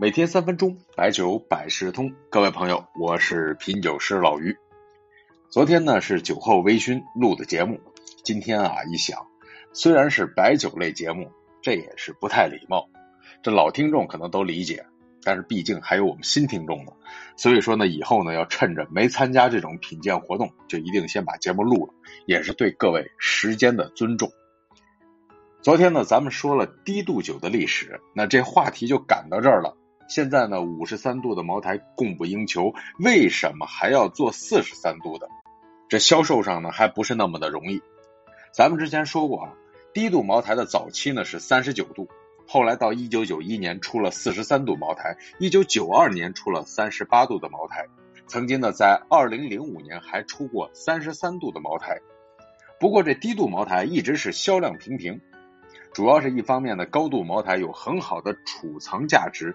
每天三分钟，白酒百事通。各位朋友，我是品酒师老于。昨天呢是酒后微醺录的节目，今天啊一想，虽然是白酒类节目，这也是不太礼貌。这老听众可能都理解，但是毕竟还有我们新听众呢，所以说呢，以后呢要趁着没参加这种品鉴活动，就一定先把节目录了，也是对各位时间的尊重。昨天呢，咱们说了低度酒的历史，那这话题就赶到这儿了。现在呢，五十三度的茅台供不应求，为什么还要做四十三度的？这销售上呢，还不是那么的容易。咱们之前说过啊，低度茅台的早期呢是三十九度，后来到一九九一年出了四十三度茅台，一九九二年出了三十八度的茅台，曾经呢在二零零五年还出过三十三度的茅台。不过这低度茅台一直是销量平平，主要是一方面呢，高度茅台有很好的储藏价值。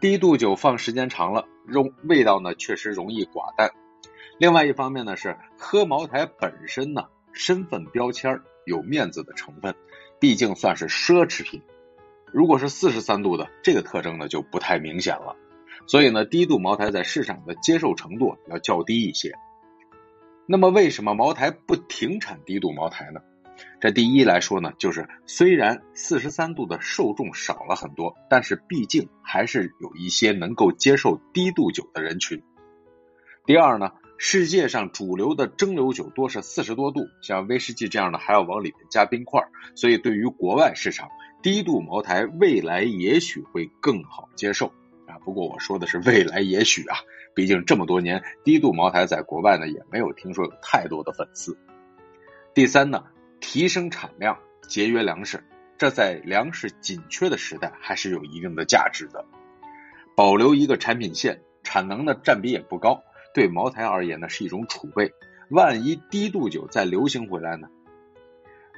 低度酒放时间长了，容味道呢确实容易寡淡。另外一方面呢是喝茅台本身呢身份标签有面子的成分，毕竟算是奢侈品。如果是四十三度的，这个特征呢就不太明显了。所以呢，低度茅台在市场的接受程度要较低一些。那么为什么茅台不停产低度茅台呢？这第一来说呢，就是虽然四十三度的受众少了很多，但是毕竟还是有一些能够接受低度酒的人群。第二呢，世界上主流的蒸馏酒多是四十多度，像威士忌这样的还要往里面加冰块，所以对于国外市场，低度茅台未来也许会更好接受啊。不过我说的是未来也许啊，毕竟这么多年低度茅台在国外呢也没有听说有太多的粉丝。第三呢。提升产量，节约粮食，这在粮食紧缺的时代还是有一定的价值的。保留一个产品线，产能的占比也不高，对茅台而言呢是一种储备。万一低度酒再流行回来呢？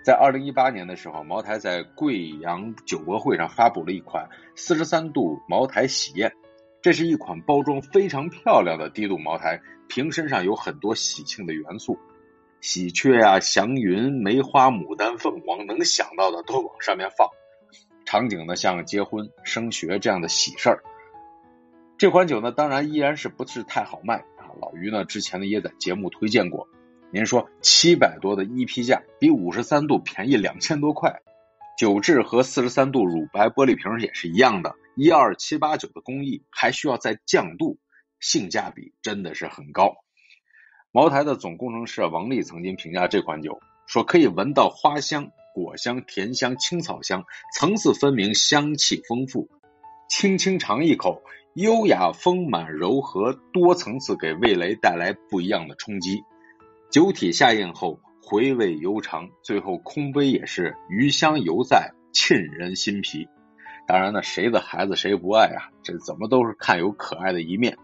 在二零一八年的时候，茅台在贵阳酒博会上发布了一款四十三度茅台喜宴，这是一款包装非常漂亮的低度茅台，瓶身上有很多喜庆的元素。喜鹊呀，祥云、梅花、牡丹、凤凰，能想到的都往上面放。场景呢，像结婚、升学这样的喜事儿。这款酒呢，当然依然是不是太好卖啊。老于呢，之前呢也在节目推荐过。您说七百多的一批价，比五十三度便宜两千多块。酒质和四十三度乳白玻璃瓶也是一样的，一二七八九的工艺还需要再降度，性价比真的是很高。茅台的总工程师王丽曾经评价这款酒，说可以闻到花香、果香、甜香、青草香，层次分明，香气丰富。轻轻尝一口，优雅丰满、柔和，多层次，给味蕾带来不一样的冲击。酒体下咽后，回味悠长，最后空杯也是余香犹在，沁人心脾。当然呢，谁的孩子谁不爱啊？这怎么都是看有可爱的一面。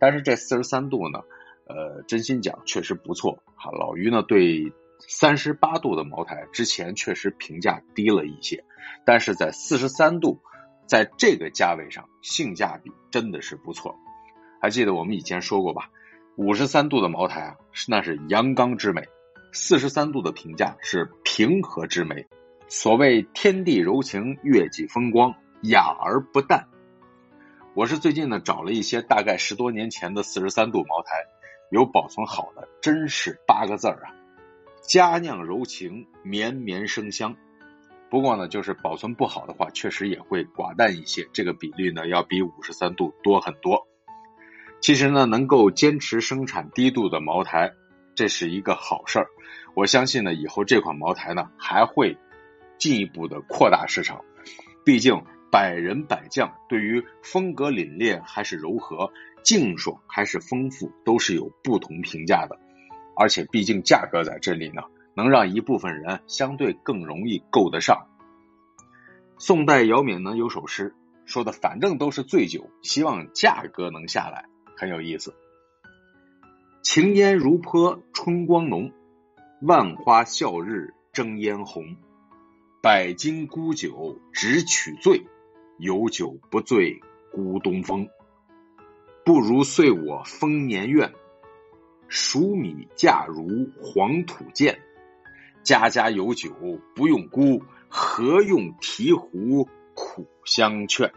但是这四十三度呢？呃，真心讲，确实不错。哈，老于呢对三十八度的茅台之前确实评价低了一些，但是在四十三度，在这个价位上，性价比真的是不错。还记得我们以前说过吧？五十三度的茅台啊，那是阳刚之美；四十三度的评价是平和之美。所谓天地柔情，月季风光，雅而不淡。我是最近呢找了一些大概十多年前的四十三度茅台。有保存好的，真是八个字啊！佳酿柔情，绵绵生香。不过呢，就是保存不好的话，确实也会寡淡一些。这个比例呢，要比五十三度多很多。其实呢，能够坚持生产低度的茅台，这是一个好事儿。我相信呢，以后这款茅台呢，还会进一步的扩大市场。毕竟百人百将，对于风格凛冽还是柔和。净爽还是丰富，都是有不同评价的。而且毕竟价格在这里呢，能让一部分人相对更容易够得上。宋代姚敏呢有首诗说的，反正都是醉酒，希望价格能下来，很有意思。晴烟如泼春光浓，万花笑日争嫣红。百金沽酒只取醉，有酒不醉孤东风。不如遂我丰年愿，黍米价如黄土贱。家家有酒不用沽，何用提壶苦相劝？